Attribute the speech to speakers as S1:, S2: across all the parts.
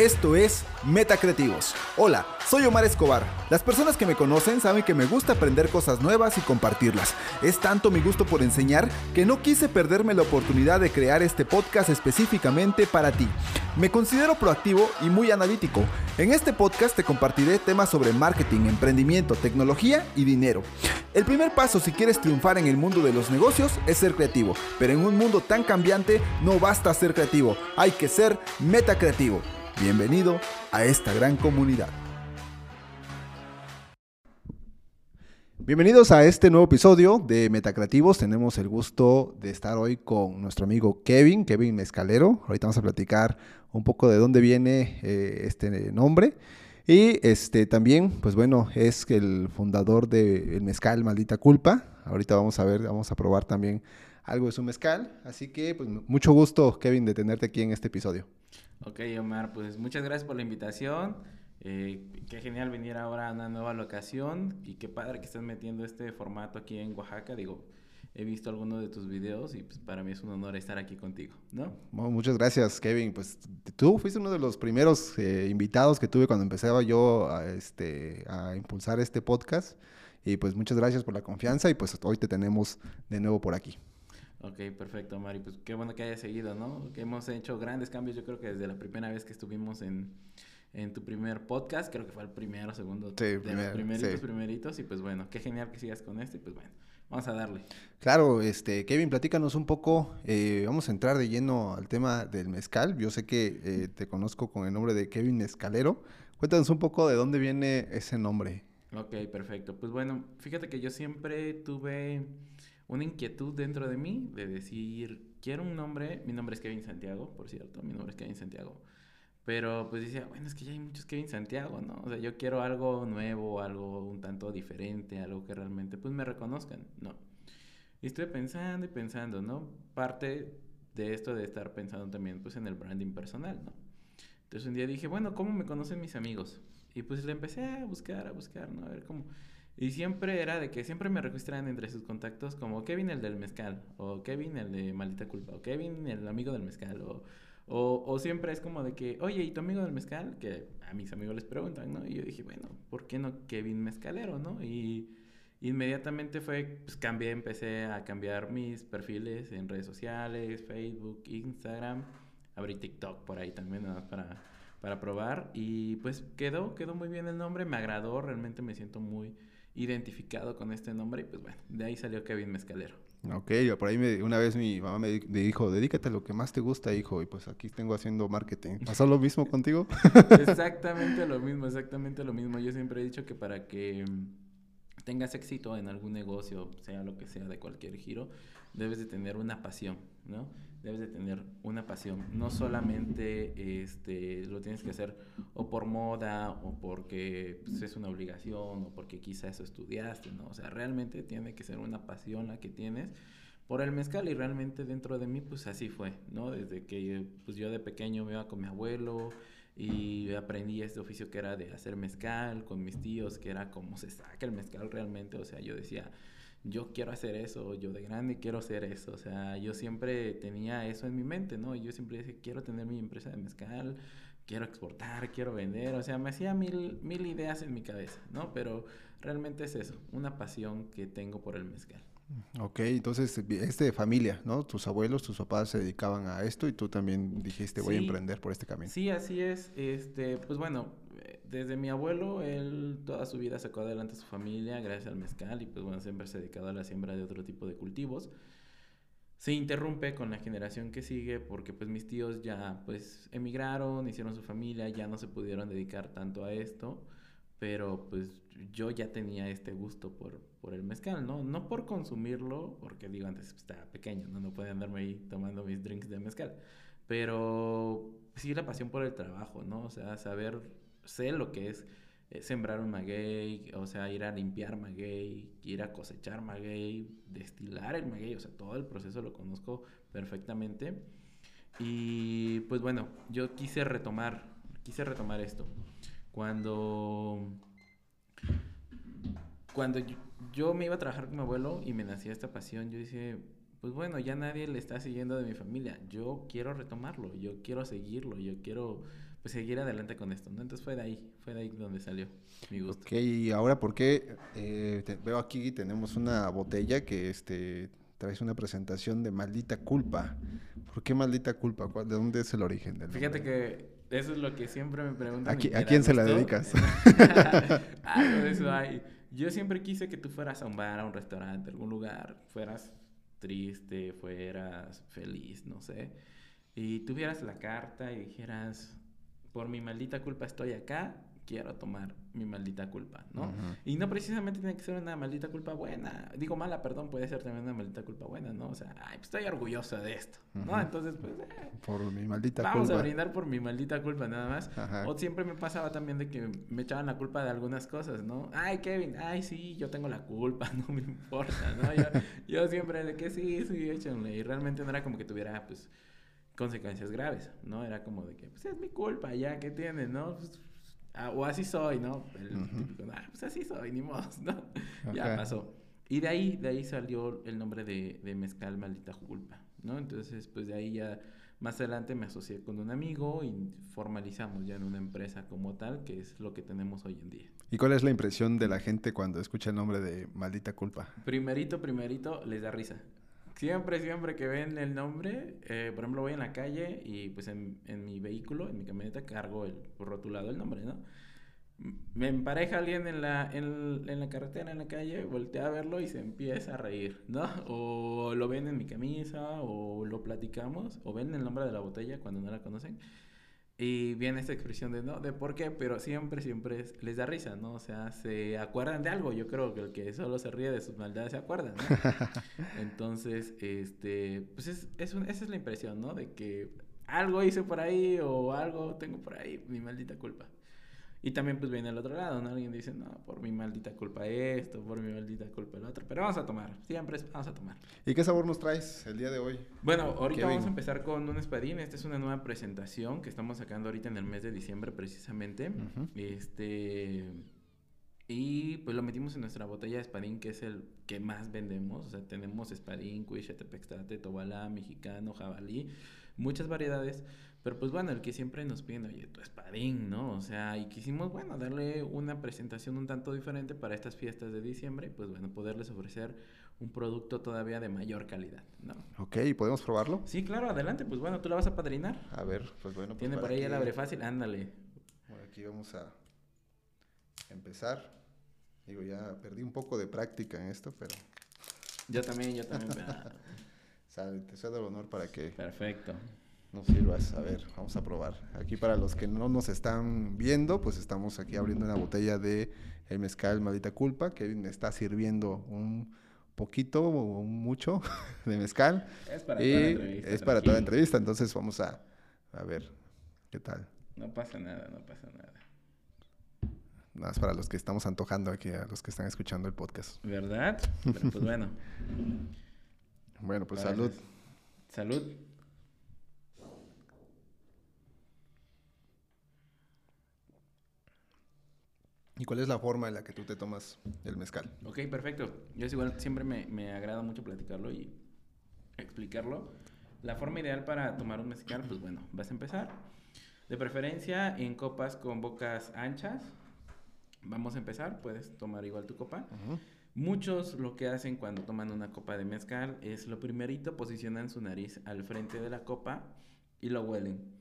S1: Esto es Metacreativos. Hola, soy Omar Escobar. Las personas que me conocen saben que me gusta aprender cosas nuevas y compartirlas. Es tanto mi gusto por enseñar que no quise perderme la oportunidad de crear este podcast específicamente para ti. Me considero proactivo y muy analítico. En este podcast te compartiré temas sobre marketing, emprendimiento, tecnología y dinero. El primer paso si quieres triunfar en el mundo de los negocios es ser creativo, pero en un mundo tan cambiante no basta ser creativo, hay que ser metacreativo. Bienvenido a esta gran comunidad. Bienvenidos a este nuevo episodio de Metacreativos. Tenemos el gusto de estar hoy con nuestro amigo Kevin, Kevin Mezcalero. Ahorita vamos a platicar un poco de dónde viene eh, este nombre. Y este también, pues bueno, es el fundador del mezcal Maldita Culpa. Ahorita vamos a ver, vamos a probar también algo de su mezcal. Así que, pues mucho gusto, Kevin, de tenerte aquí en este episodio.
S2: Ok, Omar, pues muchas gracias por la invitación. Eh, qué genial venir ahora a una nueva locación y qué padre que estás metiendo este formato aquí en Oaxaca. Digo, he visto algunos de tus videos y pues para mí es un honor estar aquí contigo, ¿no?
S1: muchas gracias, Kevin. Pues tú fuiste uno de los primeros eh, invitados que tuve cuando empezaba yo a, este, a impulsar este podcast. Y pues muchas gracias por la confianza y pues hoy te tenemos de nuevo por aquí.
S2: Ok, perfecto, Mari. Pues qué bueno que hayas seguido, ¿no? Que hemos hecho grandes cambios, yo creo que desde la primera vez que estuvimos en, en tu primer podcast, creo que fue el primero, segundo, sí, de los primeritos, primeritos, y pues bueno, qué genial que sigas con este, y pues bueno, vamos a darle.
S1: Claro, este, Kevin, platícanos un poco, eh, vamos a entrar de lleno al tema del mezcal, yo sé que eh, te conozco con el nombre de Kevin Mezcalero, cuéntanos un poco de dónde viene ese nombre.
S2: Ok, perfecto, pues bueno, fíjate que yo siempre tuve una inquietud dentro de mí de decir, quiero un nombre, mi nombre es Kevin Santiago, por cierto, mi nombre es Kevin Santiago. Pero pues decía, bueno, es que ya hay muchos Kevin Santiago, ¿no? O sea, yo quiero algo nuevo, algo un tanto diferente, algo que realmente pues me reconozcan, ¿no? Y estuve pensando y pensando, ¿no? Parte de esto de estar pensando también pues en el branding personal, ¿no? Entonces un día dije, bueno, ¿cómo me conocen mis amigos? Y pues le empecé a buscar, a buscar, ¿no? A ver cómo... Y siempre era de que siempre me registraban entre sus contactos como Kevin el del mezcal, o Kevin el de maldita culpa, o Kevin el amigo del mezcal, o, o, siempre es como de que, oye, ¿y tu amigo del mezcal? Que a mis amigos les preguntan, ¿no? Y yo dije, bueno, ¿por qué no Kevin Mezcalero, no? Y inmediatamente fue, pues cambié, empecé a cambiar mis perfiles en redes sociales, Facebook, Instagram, abrí TikTok por ahí también, nada más para, para probar. Y pues quedó, quedó muy bien el nombre, me agradó, realmente me siento muy identificado con este nombre y pues bueno, de ahí salió Kevin Mezcalero.
S1: Ok, por ahí me, una vez mi mamá me dijo, dedícate a lo que más te gusta, hijo, y pues aquí tengo haciendo marketing. ¿Pasó lo mismo contigo?
S2: exactamente lo mismo, exactamente lo mismo. Yo siempre he dicho que para que tengas éxito en algún negocio, sea lo que sea, de cualquier giro, debes de tener una pasión, ¿no? Debes de tener una pasión. No solamente este, lo tienes que hacer o por moda o porque pues, es una obligación o porque quizá eso estudiaste, ¿no? O sea, realmente tiene que ser una pasión la que tienes por el mezcal y realmente dentro de mí pues así fue, ¿no? Desde que pues yo de pequeño me iba con mi abuelo y aprendí este oficio que era de hacer mezcal con mis tíos, que era como se saca el mezcal realmente, o sea, yo decía, yo quiero hacer eso, yo de grande quiero hacer eso. O sea, yo siempre tenía eso en mi mente, ¿no? Yo siempre decía, quiero tener mi empresa de mezcal, quiero exportar, quiero vender. O sea, me hacía mil, mil ideas en mi cabeza, ¿no? Pero realmente es eso, una pasión que tengo por el mezcal.
S1: Ok, entonces es de familia, ¿no? Tus abuelos, tus papás se dedicaban a esto y tú también dijiste voy a emprender por este camino.
S2: Sí, así es. Este, pues bueno, desde mi abuelo, él toda su vida sacó adelante a su familia gracias al mezcal y pues bueno, siempre se ha dedicado a la siembra de otro tipo de cultivos. Se interrumpe con la generación que sigue porque pues mis tíos ya pues emigraron, hicieron su familia, ya no se pudieron dedicar tanto a esto, pero pues yo ya tenía este gusto por, por el mezcal, ¿no? No por consumirlo, porque digo antes estaba pequeño, ¿no? No podía andarme ahí tomando mis drinks de mezcal, pero sí la pasión por el trabajo, ¿no? O sea, saber sé lo que es eh, sembrar un maguey, o sea, ir a limpiar maguey, ir a cosechar maguey, destilar el maguey, o sea, todo el proceso lo conozco perfectamente. Y pues bueno, yo quise retomar, quise retomar esto. Cuando, cuando yo, yo me iba a trabajar con mi abuelo y me nacía esta pasión, yo dije, pues bueno, ya nadie le está siguiendo de mi familia, yo quiero retomarlo, yo quiero seguirlo, yo quiero pues seguir adelante con esto, ¿no? Entonces fue de ahí, fue de ahí donde salió mi gusto.
S1: Ok, y ahora, ¿por qué? Eh, te- veo aquí, tenemos una botella que este, traes una presentación de Maldita Culpa. ¿Por qué Maldita Culpa? ¿Cuál- ¿De dónde es el origen del
S2: Fíjate
S1: nombre?
S2: que eso es lo que siempre me preguntan.
S1: ¿A qui- quién se la dedicas?
S2: De eso hay. Yo siempre quise que tú fueras a un bar, a un restaurante, a algún lugar, fueras triste, fueras feliz, no sé, y tuvieras la carta y dijeras, por mi maldita culpa estoy acá, quiero tomar mi maldita culpa, ¿no? Y no precisamente tiene que ser una maldita culpa buena. Digo mala, perdón, puede ser también una maldita culpa buena, ¿no? O sea, ay, pues estoy orgulloso de esto, ¿no? Entonces, pues, eh,
S1: Por mi maldita
S2: vamos
S1: culpa.
S2: a brindar por mi maldita culpa nada más.
S1: Ajá.
S2: O siempre me pasaba también de que me echaban la culpa de algunas cosas, ¿no? Ay, Kevin, ay, sí, yo tengo la culpa, no me importa, ¿no? Yo, yo siempre de que sí, sí, échenle. Y realmente no era como que tuviera, pues, consecuencias graves, ¿no? Era como de que, pues, es mi culpa, ya, ¿qué tiene, no? Pues, ah, o así soy, ¿no? El
S1: Ujú.
S2: típico, ah, pues así soy, ni modo, ¿no? Ya
S1: Ajá.
S2: pasó. Y de ahí, de ahí salió el nombre de, de Mezcal Maldita Culpa, ¿no? Entonces, pues de ahí ya más adelante me asocié con un amigo y formalizamos ya en una empresa como tal, que es lo que tenemos hoy en día.
S1: ¿Y cuál es la impresión de la gente cuando escucha el nombre de Maldita Culpa?
S2: Primerito, primerito, les da risa. Siempre, siempre que ven el nombre, eh, por ejemplo, voy en la calle y pues en, en mi vehículo, en mi camioneta, cargo el rotulado el nombre, ¿no? Me empareja alguien en la, en, en la carretera, en la calle, voltea a verlo y se empieza a reír, ¿no? O lo ven en mi camisa, o lo platicamos, o ven el nombre de la botella cuando no la conocen. Y viene esta expresión de no, de por qué, pero siempre, siempre es- les da risa, ¿no? O sea, se acuerdan de algo. Yo creo que el que solo se ríe de sus maldades se acuerda, ¿no? Entonces, este, pues es, es un- esa es la impresión, ¿no? De que algo hice por ahí o algo tengo por ahí, mi maldita culpa. Y también pues viene al otro lado, ¿no? Alguien dice, no, por mi maldita culpa esto, por mi maldita culpa el otro. Pero vamos a tomar, siempre vamos a tomar.
S1: ¿Y qué sabor nos traes el día de hoy?
S2: Bueno, ahorita vamos a empezar con un espadín. Esta es una nueva presentación que estamos sacando ahorita en el mes de diciembre precisamente.
S1: Ujú.
S2: Este y pues lo metimos en nuestra botella de espadín que es el que más vendemos. O sea, tenemos espadín, cuiche, tepextate, tobalá, mexicano, jabalí, muchas variedades. Pero pues bueno, el que siempre nos piden, oye, tu espadín, ¿no? O sea, y quisimos, bueno, darle una presentación un tanto diferente para estas fiestas de diciembre y pues bueno, poderles ofrecer un producto todavía de mayor calidad, ¿no?
S1: Ok, ¿podemos probarlo?
S2: Sí, claro, adelante, pues bueno, tú la vas a padrinar.
S1: A ver, pues bueno. pues
S2: Tiene
S1: para
S2: por ahí el
S1: que-
S2: abre fácil, ándale.
S1: Bueno, aquí vamos a empezar. Digo, ya perdí un poco de práctica en esto, pero
S2: Yo también, yo también.
S1: sabe, te cedo el honor para que
S2: Perfecto.
S1: Nos sirvas. A ver, vamos a probar. Aquí para los que no nos están viendo, pues estamos aquí abriendo una botella de el mezcal Maldita Culpa. Kevin está sirviendo un poquito o un mucho de mezcal.
S2: Es para
S1: y
S2: toda la entrevista.
S1: es para toda la entrevista, entonces vamos a, a ver qué tal.
S2: No pasa nada, no pasa nada.
S1: Nada más para los que estamos antojando aquí, a los que están escuchando el podcast.
S2: ¿Verdad? Pero pues bueno.
S1: Bueno, pues
S2: Gracias.
S1: salud.
S2: Salud.
S1: ¿Y cuál es la forma en la que tú te tomas el mezcal?
S2: Ok, perfecto. Yo es igual, siempre me, me agrada mucho platicarlo y explicarlo. La forma ideal para tomar un mezcal, pues bueno, vas a empezar. De preferencia en copas con bocas anchas. Vamos a empezar, puedes tomar igual tu copa. Muchos lo que hacen cuando toman una copa de mezcal es lo primerito posicionan su nariz al frente de la copa y lo huelen.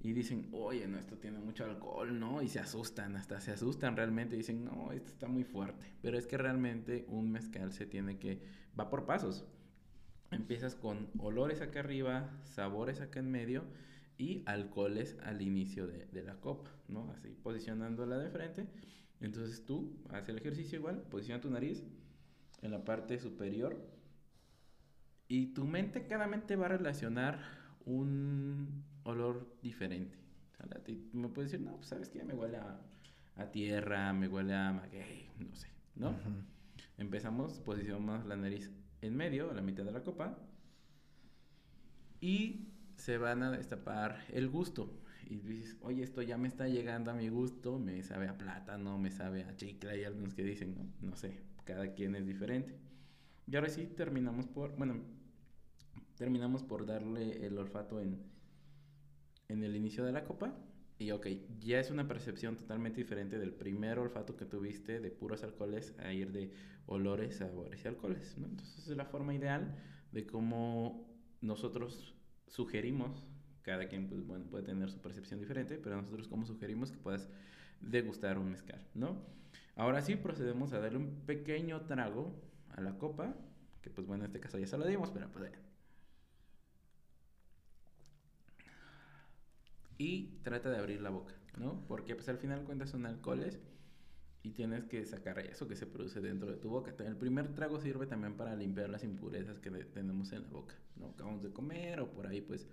S2: Y dicen, oye, no, esto tiene mucho alcohol, ¿no? Y se asustan, hasta se asustan realmente. Dicen, no, esto está muy fuerte. Pero es que realmente un mezcal se tiene que, va por pasos. Empiezas con olores acá arriba, sabores acá en medio y alcoholes al inicio de, de la copa, ¿no? Así posicionándola de frente. Entonces tú haces el ejercicio igual, posiciona tu nariz en la parte superior y tu mente, cada mente va a relacionar un olor diferente. O sea, me puedes decir, no, pues sabes que me huele a, a tierra, me huele a maguey, no sé, ¿no?
S1: Ujú.
S2: Empezamos, posicionamos la nariz en medio, a la mitad de la copa. Y se van a destapar el gusto. Y dices, oye, esto ya me está llegando a mi gusto, me sabe a plátano, me sabe a chicle. Hay algunos que dicen, no, no sé, cada quien es diferente. Y ahora sí terminamos por, bueno, terminamos por darle el olfato en, en el inicio de la copa. Y ok, ya es una percepción totalmente diferente del primer olfato que tuviste de puros alcoholes a ir de olores, sabores y alcoholes, ¿no? Entonces es la forma ideal de cómo nosotros sugerimos, cada quien pues, bueno, puede tener su percepción diferente, pero nosotros como sugerimos que puedas degustar un mezcal, ¿no? Ahora sí procedemos a darle un pequeño trago a la copa, que pues bueno, en este caso ya se lo dimos, pero pues Y trata de abrir la boca, ¿no? Porque pues al final cuentas son alcoholes y tienes que sacar eso que se produce dentro de tu boca. El primer trago sirve también para limpiar las impurezas que tenemos en la boca, ¿no? Acabamos de comer o por ahí pues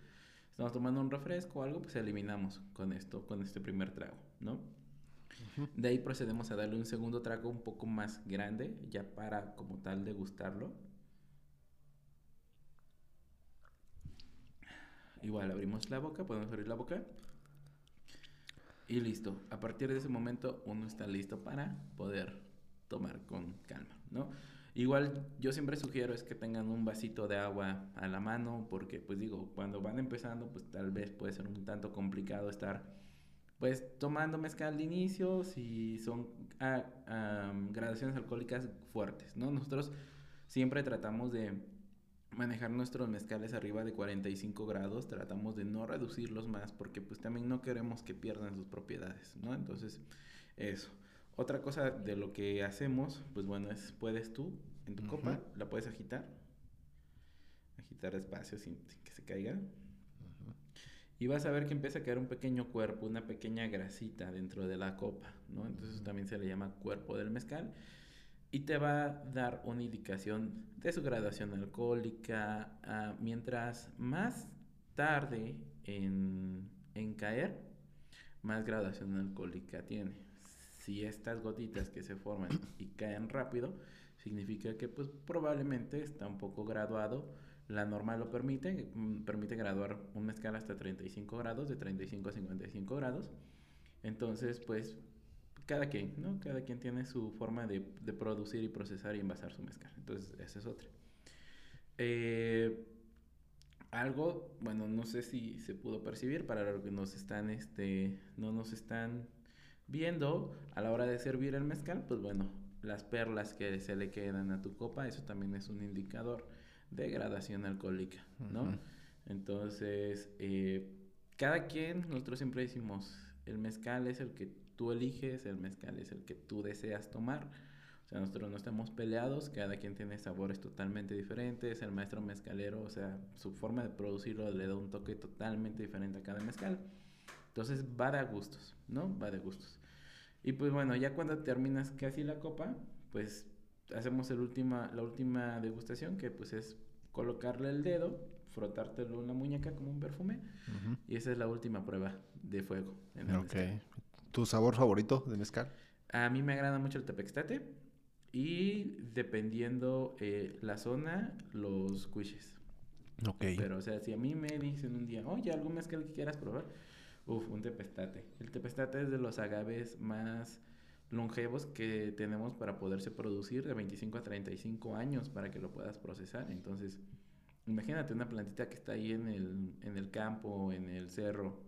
S2: estamos tomando un refresco o algo, pues eliminamos con esto, con este primer trago, ¿no? De ahí procedemos a darle un segundo trago un poco más grande, ya para como tal degustarlo. Igual abrimos la boca, podemos abrir la boca. Y listo. A partir de ese momento uno está listo para poder tomar con calma, ¿no? Igual yo siempre sugiero es que tengan un vasito de agua a la mano porque pues digo, cuando van empezando pues tal vez puede ser un tanto complicado estar pues tomando mezcal de inicio si son ah, gradaciones alcohólicas fuertes, ¿no? Nosotros siempre tratamos de manejar nuestros mezcales arriba de 45 grados, tratamos de no reducirlos más porque pues también no queremos que pierdan sus propiedades, ¿no? Entonces, eso. Otra cosa de lo que hacemos, pues bueno, es puedes tú en tu copa, la puedes agitar, agitar despacio sin, que se caiga. Y vas a ver que empieza a quedar un pequeño cuerpo, una pequeña grasita dentro de la copa, ¿no? Entonces también se le llama cuerpo del mezcal y te va a dar una indicación de su graduación alcohólica. Ah, mientras más tarde en, caer, más graduación alcohólica tiene. Si estas gotitas que se forman y caen rápido, significa que pues probablemente está un poco graduado. La norma lo permite, mm, permite graduar un mezcal hasta 35 grados, de 35 a 55 grados. Entonces, pues cada quien, ¿no? Cada quien tiene su forma de, producir y procesar y envasar su mezcal. Entonces, esa es otra. Eh, algo, bueno, no sé si se pudo percibir para los que nos están, este, no nos están viendo a la hora de servir el mezcal, pues bueno, las perlas que se le quedan a tu copa, eso también es un indicador de gradación alcohólica, ¿no? Entonces, eh, cada quien, nosotros siempre decimos, el mezcal es el que tú eliges, el mezcal es el que tú deseas tomar. O sea, nosotros no estamos peleados, cada quien tiene sabores totalmente diferentes, el maestro mezcalero, o sea, su forma de producirlo le da un toque totalmente diferente a cada mezcal. Entonces va de gustos, ¿no? Va de gustos. Y pues bueno, ya cuando terminas casi la copa, pues hacemos el última, la última degustación, que pues es colocarle el dedo, frotártelo en la muñeca como un perfume, y esa es la última prueba de fuego.
S1: En el ok. ¿Tu sabor favorito de mezcal?
S2: A mí me agrada mucho el tepextate y dependiendo eh, la zona, los cuiches. Ok. Pero, o sea, si a mí me dicen un día, oye, algún mezcal que quieras probar, uff, un tepestate. El tepestate es de los agaves más longevos que tenemos para poderse producir de 25 a 35 años para que lo puedas procesar. Entonces, imagínate una plantita que está ahí en el, en el campo, en el cerro,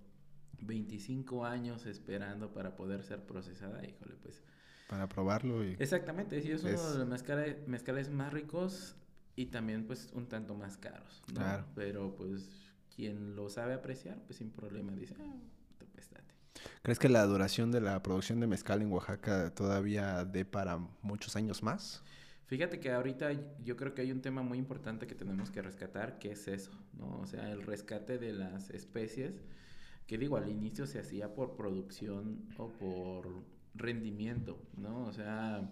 S2: 25 años esperando para poder ser procesada, híjole, pues.
S1: Para probarlo y...
S2: Exactamente, sí, es, uno de los mezcales, mezcales más ricos y también pues un tanto más caros, ¿no? Claro. Pero pues quien lo sabe apreciar, pues sin problema dice, ah.
S1: ¿Crees que la duración de la producción de mezcal en Oaxaca todavía dé para muchos años más?
S2: Fíjate que ahorita yo creo que hay un tema muy importante que tenemos que rescatar, que es eso, ¿no? O sea, el rescate de las especies que digo, al inicio se hacía por producción o por rendimiento, ¿no? O sea,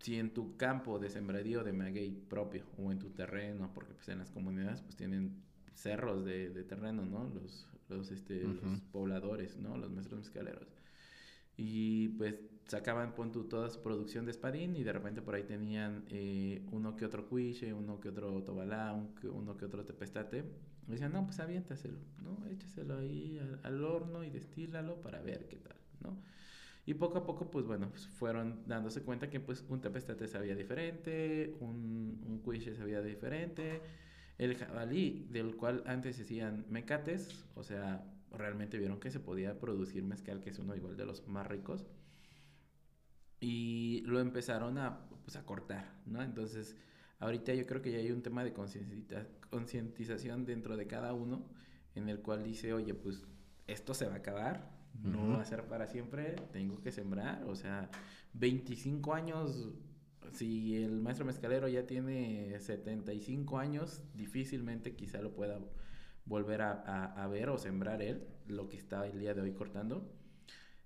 S2: si en tu campo de sembradío de maguey propio o en tu terreno, porque pues en las comunidades pues tienen cerros de, terreno, ¿no? Los, los, este, los pobladores, ¿no? Los maestros mezcaleros. Y pues sacaban, pon tú, toda su producción de espadín y de repente por ahí tenían eh, uno que otro cuiche, uno que otro tobalá, uno que otro tepestate me decían, no, pues aviéntaselo, ¿no? Échaselo ahí al, horno y destílalo para ver qué tal, ¿no? Y poco a poco, pues bueno, pues fueron dándose cuenta que pues un tepestate sabía diferente, un, un cuiche sabía diferente, el jabalí, del cual antes hacían mecates, o sea, realmente vieron que se podía producir mezcal, que es uno igual de los más ricos. Y lo empezaron a, pues, a cortar, ¿no? Entonces, ahorita yo creo que ya hay un tema de concientización dentro de cada uno en el cual dice, oye, pues esto se va a acabar, no va a ser para siempre, tengo que sembrar, o sea, 25 años, si el maestro mezcalero ya tiene 75 años, difícilmente quizá lo pueda volver a, ver o sembrar él, lo que está el día de hoy cortando.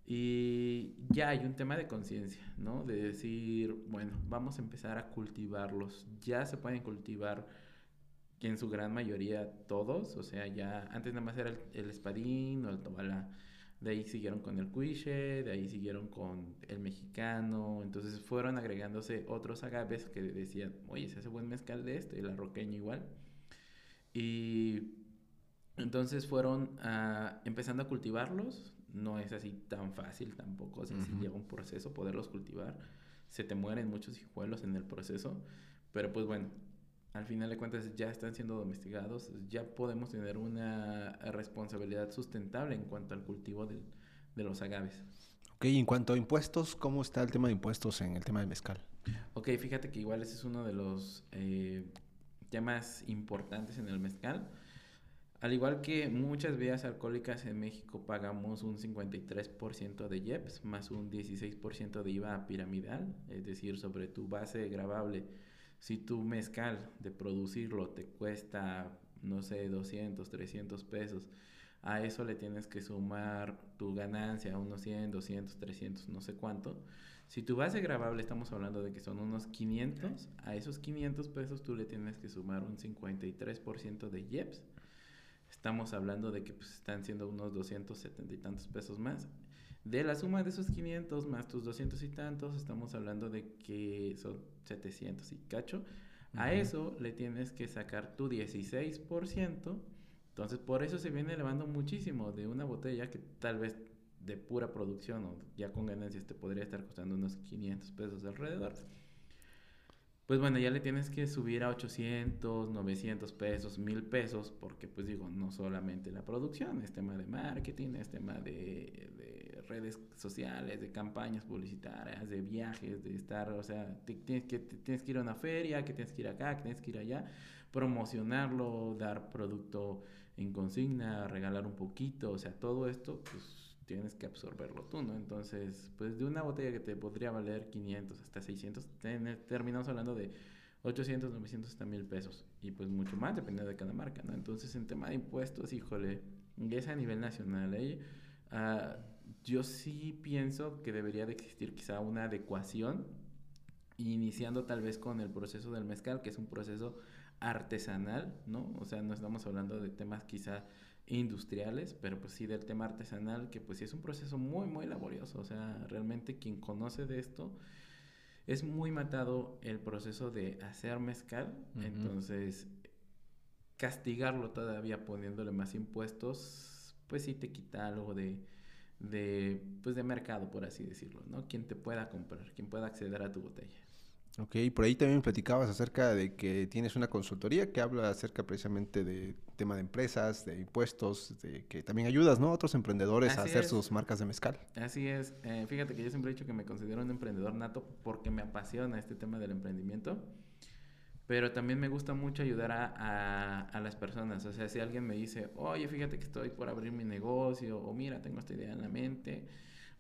S2: Y ya hay un tema de conciencia, ¿no? De decir, bueno, vamos a empezar a cultivarlos. Ya se pueden cultivar en su gran mayoría todos, o sea, ya antes nada más era el, espadín o el tobalá. De ahí siguieron con el cuiche, de ahí siguieron con el mexicano. Entonces fueron agregándose otros agaves que decían, oye, se hace buen mezcal de este, el arroqueño igual. Y entonces fueron ah, empezando a cultivarlos. No es así tan fácil tampoco, o sea, lleva un proceso poderlos cultivar. Se te mueren muchos hijuelos en el proceso. Pero pues bueno, al final de cuentas ya están siendo domesticados, ya podemos tener una responsabilidad sustentable en cuanto al cultivo de los agaves.
S3: Ok, en cuanto a impuestos, ¿cómo está el tema de impuestos en el tema del mezcal?
S2: Ok, fíjate que igual ese es uno de los eh, temas importantes en el mezcal. Al igual que muchas bebidas alcohólicas en México pagamos un 53% de IEPS más un 16% de IVA piramidal, es decir, sobre tu base grabable si tu mezcal de producirlo te cuesta, no sé, 200, 300 pesos, a eso le tienes que sumar tu ganancia, unos 100, 200, 300, no sé cuánto. Si tu base grabable estamos hablando de que son unos 500, a esos 500 pesos tú le tienes que sumar un 53% de IEPS. Estamos hablando de que pues, están siendo unos 270 y tantos pesos más. De la suma de esos 500 más tus 200 y tantos, estamos hablando de que son 700 y cacho. A eso le tienes que sacar tu 16%. Entonces, por eso se viene elevando muchísimo de una botella que tal vez de pura producción o ya con ganancias te podría estar costando unos 500 pesos alrededor pues bueno, ya le tienes que subir a 800, 900 pesos, 1000 pesos, porque pues digo, no solamente la producción, es tema de marketing, es tema de, redes sociales, de campañas publicitarias, de viajes, de estar, o sea, tienes, que, tienes que ir a una feria, que tienes que ir acá, que tienes que ir allá, promocionarlo, dar producto en consigna, regalar un poquito, o sea, todo esto, pues tienes que absorberlo tú, ¿no? Entonces, pues de una botella que te podría valer 500 hasta 600, terminamos hablando de 800, 900 hasta 1000 pesos. Y pues mucho más, dependiendo de cada marca, ¿no? Entonces, en tema de impuestos, híjole, es a nivel nacional. ¿eh? Uh, yo sí pienso que debería de existir quizá una adecuación, iniciando tal vez con el proceso del mezcal, que es un proceso artesanal, ¿no? O sea, no estamos hablando de temas quizá industriales, pero pues sí del tema artesanal, que pues sí es un proceso muy, muy laborioso. O sea, realmente quien conoce de esto, es muy matado el proceso de hacer mezcal. Entonces, castigarlo todavía poniéndole más impuestos, pues sí te quita algo de, de, pues de mercado, por así decirlo, ¿no? Quien te pueda comprar, quien pueda acceder a tu botella.
S3: Ok, por ahí también platicabas acerca de que tienes una consultoría que habla acerca precisamente de tema de empresas, de impuestos, de que también ayudas, ¿no? A otros emprendedores a hacer sus marcas de mezcal.
S2: Así es. Eh, fíjate que yo siempre he dicho que me considero un emprendedor nato porque me apasiona este tema del emprendimiento. Pero también me gusta mucho ayudar a, a, las personas. O sea, si alguien me dice, oye, fíjate que estoy por abrir mi negocio, o mira, tengo esta idea en la mente,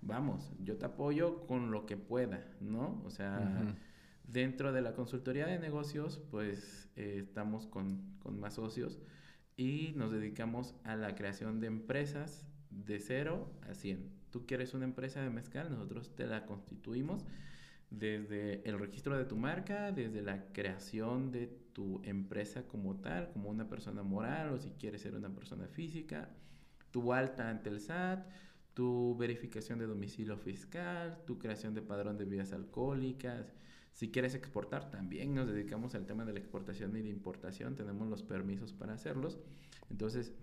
S2: vamos, yo te apoyo con lo que pueda, ¿no? O sea... Dentro de la consultoría de negocios, pues eh, estamos con, más socios y nos dedicamos a la creación de empresas de 0 a 100. Tú quieres una empresa de mezcal, nosotros te la constituimos desde el registro de tu marca, desde la creación de tu empresa como tal, como una persona moral o si quieres ser una persona física, tu alta ante el SAT, tu verificación de domicilio fiscal, tu creación de padrón de vías alcohólicas, si quieres exportar, también nos dedicamos al tema de la exportación y de importación, tenemos los permisos para hacerlos. Entonces,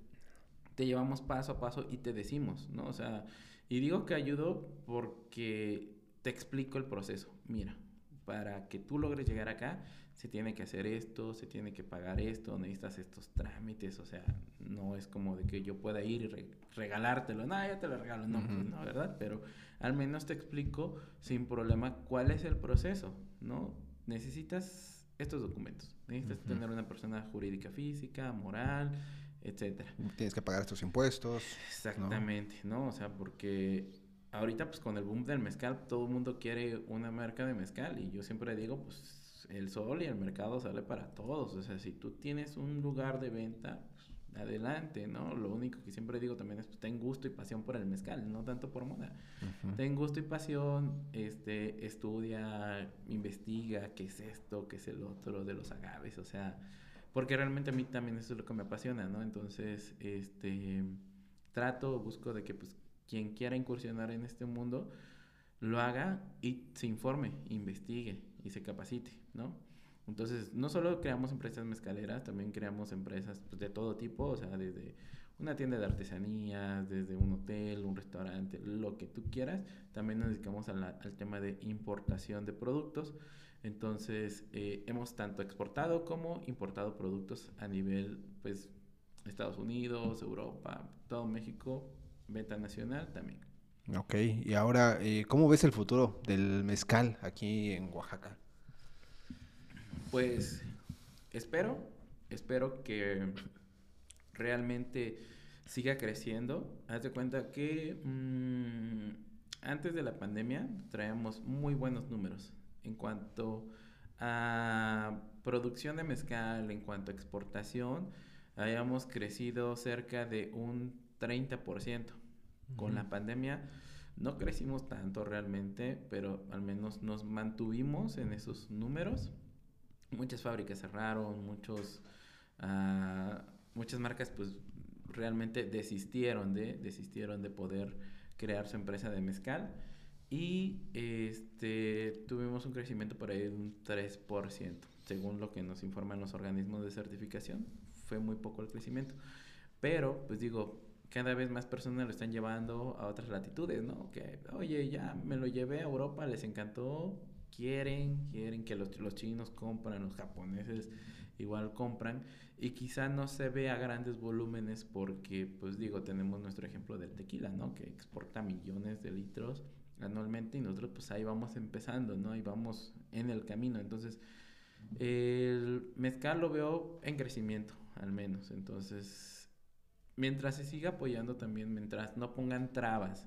S2: te llevamos paso a paso y te decimos, ¿no? O sea, y digo que ayudo porque te explico el proceso. Mira, para que tú logres llegar acá, se tiene que hacer esto, se tiene que pagar esto, necesitas estos trámites, o sea, no es como de que yo pueda ir y regalártelo, no, ya te lo regalo, no, pues no, ¿verdad? Pero al menos te explico sin problema cuál es el proceso, ¿no? Necesitas estos documentos, necesitas tener una persona jurídica física, moral, etcétera.
S3: Tienes que pagar estos impuestos.
S2: Exactamente, ¿no? O sea, porque ahorita pues con el boom del mezcal todo el mundo quiere una marca de mezcal y yo siempre digo pues el sol y el mercado sale para todos. O sea, si tú tienes un lugar de venta, adelante, ¿no? Lo único que siempre digo también es, pues, ten gusto y pasión por el mezcal, no tanto por moda. Ten gusto y pasión, este, estudia, investiga qué es esto, qué es el otro de los agaves, o sea, porque realmente a mí también eso es lo que me apasiona, ¿no? Entonces, este, trato, busco de que, pues, quien quiera incursionar en este mundo, lo haga y se informe, investigue y se capacite, ¿no? Entonces, no solo creamos empresas mezcaleras, también creamos empresas pues, de todo tipo, o sea, desde una tienda de artesanías, desde un hotel, un restaurante, lo que tú quieras. También nos dedicamos al tema de importación de productos. Entonces, eh, hemos tanto exportado como importado productos a nivel, pues, Estados Unidos, Europa, todo México, venta nacional también.
S3: Ok, y ahora, eh, ¿cómo ves el futuro del mezcal aquí en Oaxaca?
S2: Pues espero, espero que realmente siga creciendo. Haz de cuenta que mm, antes de la pandemia traíamos muy buenos números en cuanto a producción de mezcal, en cuanto a exportación, habíamos crecido cerca de un 30%. Con la pandemia no crecimos tanto realmente, pero al menos nos mantuvimos en esos números. Muchas fábricas cerraron, muchos, uh, muchas marcas pues realmente desistieron de, desistieron de poder crear su empresa de mezcal y este, tuvimos un crecimiento por ahí de un 3%, según lo que nos informan los organismos de certificación. Fue muy poco el crecimiento. Pero, pues digo, cada vez más personas lo están llevando a otras latitudes, ¿no? Que, oye, ya me lo llevé a Europa, les encantó, quieren, quieren que los, los chinos compran, los japoneses igual compran, y quizá no se ve a grandes volúmenes porque, pues digo, tenemos nuestro ejemplo del tequila, ¿no? Que exporta millones de litros anualmente y nosotros pues ahí vamos empezando, ¿no? Y vamos en el camino. Entonces, el mezcal lo veo en crecimiento, al menos. Entonces, mientras se siga apoyando también, mientras no pongan trabas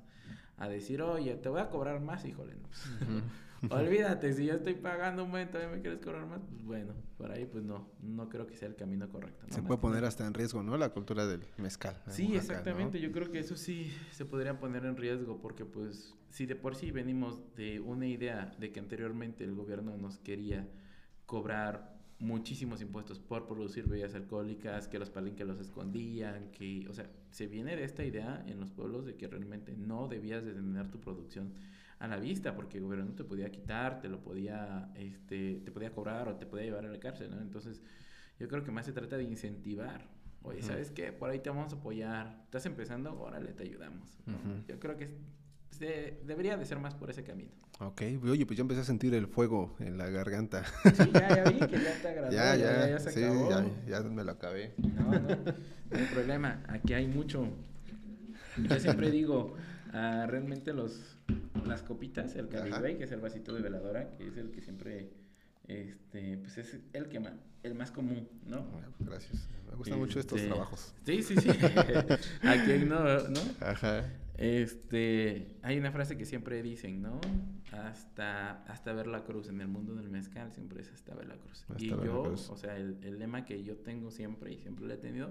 S2: a decir, oye, te voy a cobrar más, híjole, no. Olvídate, si yo estoy pagando un buen, todavía me quieres cobrar más, pues bueno, por ahí pues no, no creo que sea el camino correcto.
S3: Se puede poner hasta en riesgo, ¿no? La cultura del mezcal.
S2: Sí, exactamente, yo creo que eso sí se podría poner en riesgo porque pues si de por sí venimos de una idea de que anteriormente el gobierno nos quería cobrar muchísimos impuestos por producir bebidas alcohólicas, que los palenques los escondían, que, o sea, se viene de esta idea en los pueblos de que realmente no debías de tener tu producción a la vista, porque el gobierno te podía quitar, te lo podía, este, te podía cobrar o te podía llevar a la cárcel, ¿no? Entonces, yo creo que más se trata de incentivar. Oye, ¿sabes qué? Por ahí te vamos a apoyar. Estás empezando, órale, te ayudamos. Yo creo que debería de ser más por ese camino.
S3: Ok, oye, pues yo empecé a sentir el fuego en la garganta.
S2: Sí, ya, ya vi que ya te agradó.
S3: ya, ya, ya, se sí, Ya, ya me lo acabé.
S2: No, no, no hay problema. Aquí hay mucho. Yo siempre digo, uh, realmente los, las copitas, el Caribe, que es el vasito de veladora, que es el que siempre, este, pues es el que más, el más común, ¿no?
S3: Pues gracias. Me gustan mucho estos este, trabajos.
S2: Sí, sí, sí. Aquí no, ¿no? Ajá. Este, hay una frase que siempre dicen, ¿no? Hasta, hasta ver la cruz. En el mundo del mezcal siempre es hasta ver la cruz. y yo, o sea, el, el, lema que yo tengo siempre y siempre lo he tenido,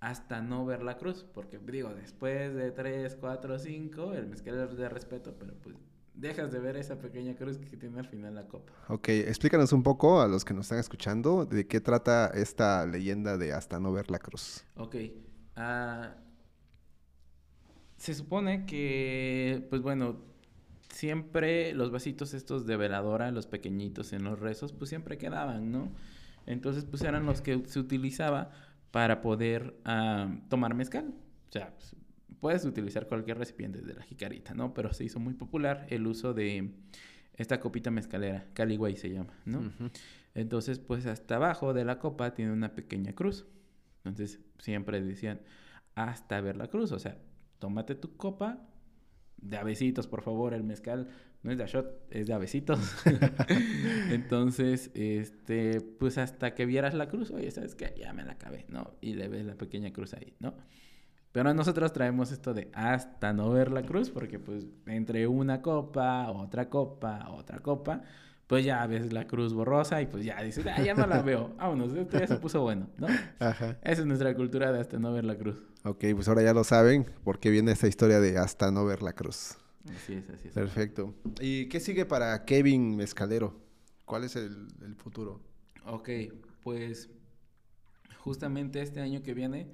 S2: hasta no ver la cruz. Porque digo, después de 3, 4, 5, el mezcal es de respeto, pero pues dejas de ver esa pequeña cruz que tiene al final la copa.
S3: Ok, explícanos un poco a los que nos están escuchando de qué trata esta leyenda de hasta no ver la cruz.
S2: Ok. Ah se supone que, pues bueno, siempre los vasitos estos de veladora, los pequeñitos en los rezos, pues siempre quedaban, ¿no? Entonces, pues eran los que se utilizaba para poder ah, tomar mezcal. O sea, pues, puedes utilizar cualquier recipiente de la jicarita, ¿no? Pero se hizo muy popular el uso de esta copita mezcalera, Caliway se llama, ¿no? Entonces, pues hasta abajo de la copa tiene una pequeña cruz. Entonces, siempre decían, hasta ver la cruz, o sea, tómate tu copa de avecitos, por favor, el mezcal no es de shot, es de avecitos. Entonces, este, pues hasta que vieras la cruz, oye, ¿sabes qué? Ya me la acabé, ¿no? Y le ves la pequeña cruz ahí, ¿no? Pero nosotros traemos esto de hasta no ver la cruz, porque pues entre una copa, otra copa, otra copa, pues ya ves la cruz borrosa y pues ya dices, ah, ya no la veo, vámonos, esto ya se puso bueno, ¿no? Ajá. Esa es nuestra cultura de hasta no ver la cruz.
S3: Ok, pues ahora ya lo saben, porque viene esta historia de hasta no ver la cruz.
S2: Así es, así es.
S3: Perfecto. ¿Y qué sigue para Kevin Mezcalero? ¿Cuál es el, el futuro?
S2: Ok, pues justamente este año que viene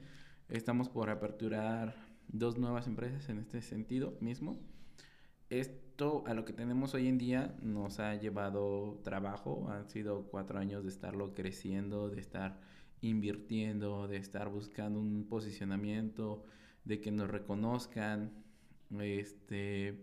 S2: estamos por aperturar dos nuevas empresas en este sentido mismo. Esto a lo que tenemos hoy en día nos ha llevado trabajo, han sido cuatro años de estarlo creciendo, de estar invirtiendo, de estar buscando un posicionamiento, de que nos reconozcan, este,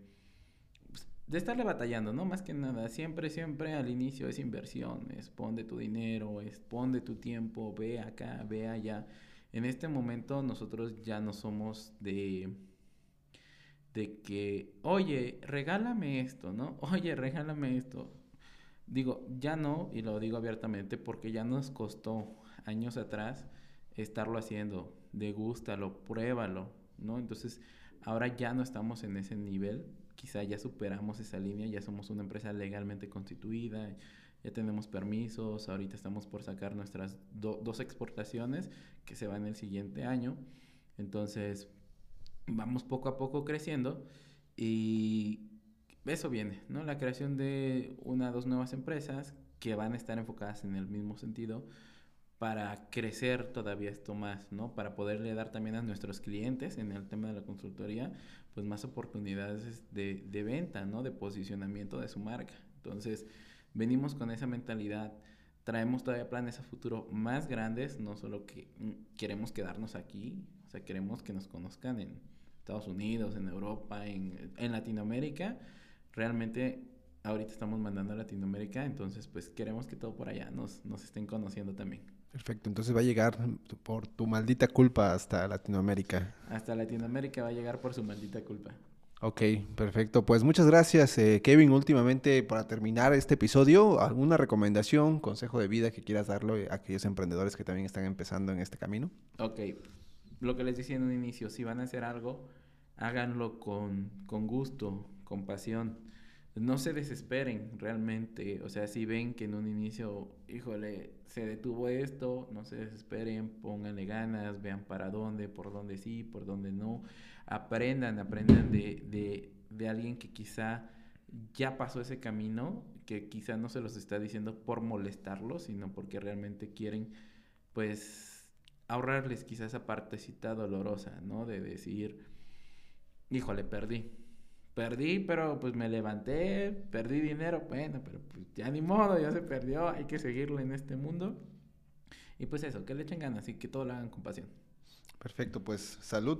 S2: pues, de estarle batallando, ¿no? Más que nada, siempre, siempre al inicio es inversión, es pon de tu dinero, es pon de tu tiempo, ve acá, ve allá. En este momento nosotros ya no somos de de que, oye, regálame esto, ¿no? Oye, regálame esto. Digo, ya no, y lo digo abiertamente, porque ya nos costó años atrás estarlo haciendo. Degústalo, pruébalo, ¿no? Entonces, Ahora ya no estamos en ese nivel, quizá ya superamos esa línea, ya somos una empresa legalmente constituida, ya tenemos permisos, ahorita estamos por sacar nuestras dos exportaciones que se van el siguiente año. Entonces, vamos poco a poco creciendo y eso viene, ¿no? La creación de una o dos nuevas empresas que van a estar enfocadas en el mismo sentido para crecer todavía esto más, ¿no? Para poderle dar también a nuestros clientes en el tema de la consultoría, pues más oportunidades de, de venta, ¿no? De posicionamiento de su marca. Entonces, venimos con esa mentalidad, traemos todavía planes a futuro más grandes, no solo que mm, queremos quedarnos aquí, o sea, queremos que nos conozcan en Estados Unidos, en Europa, en, en Latinoamérica. Realmente ahorita estamos mandando a Latinoamérica, entonces pues queremos que todo por allá nos, nos estén conociendo también.
S3: Perfecto, entonces va a llegar por tu maldita culpa hasta Latinoamérica.
S2: Hasta Latinoamérica va a llegar por su maldita culpa.
S3: Ok, perfecto. Pues muchas gracias, eh, Kevin. Últimamente, para terminar este episodio, ¿alguna recomendación, consejo de vida que quieras darle a aquellos emprendedores que también están empezando en este camino?
S2: Ok, lo que les decía en un inicio, si van a hacer algo, háganlo con, con gusto, con pasión no se desesperen realmente. O sea, si ven que en un inicio, híjole, se detuvo esto, no se desesperen, pónganle ganas, vean para dónde, por dónde sí, por dónde no. Aprendan, aprendan de, de, de alguien que quizá ya pasó ese camino, que quizá no se los está diciendo por molestarlos, sino porque realmente quieren, pues, ahorrarles quizá esa partecita dolorosa, ¿no? De decir, híjole, perdí Perdí, pero pues me levanté, perdí dinero, bueno, pero pues ya ni modo, ya se perdió, hay que seguirlo en este mundo. Y pues eso, que le echen ganas y que todo lo hagan con pasión.
S3: Perfecto, pues salud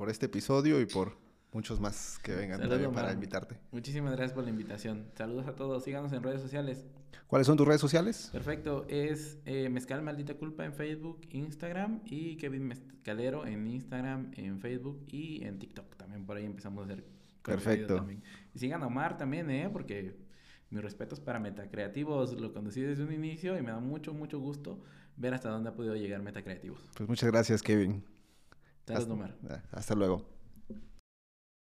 S3: por este episodio y por muchos más que vengan para invitarte.
S2: Muchísimas gracias por la invitación. Saludos a todos, síganos en redes sociales.
S3: ¿Cuáles son tus redes sociales?
S2: Perfecto, es eh, Mezcal Maldita Culpa en Facebook, Instagram y Kevin Mezcalero en Instagram, en Facebook y en TikTok. También por ahí empezamos a hacer
S3: Perfecto.
S2: Y sigan a Omar también, ¿eh? Porque mis respetos para Metacreativos, lo conocí desde un inicio y me da mucho, mucho gusto ver hasta dónde ha podido llegar Metacreativos.
S3: Pues muchas gracias, Kevin. Hasta luego.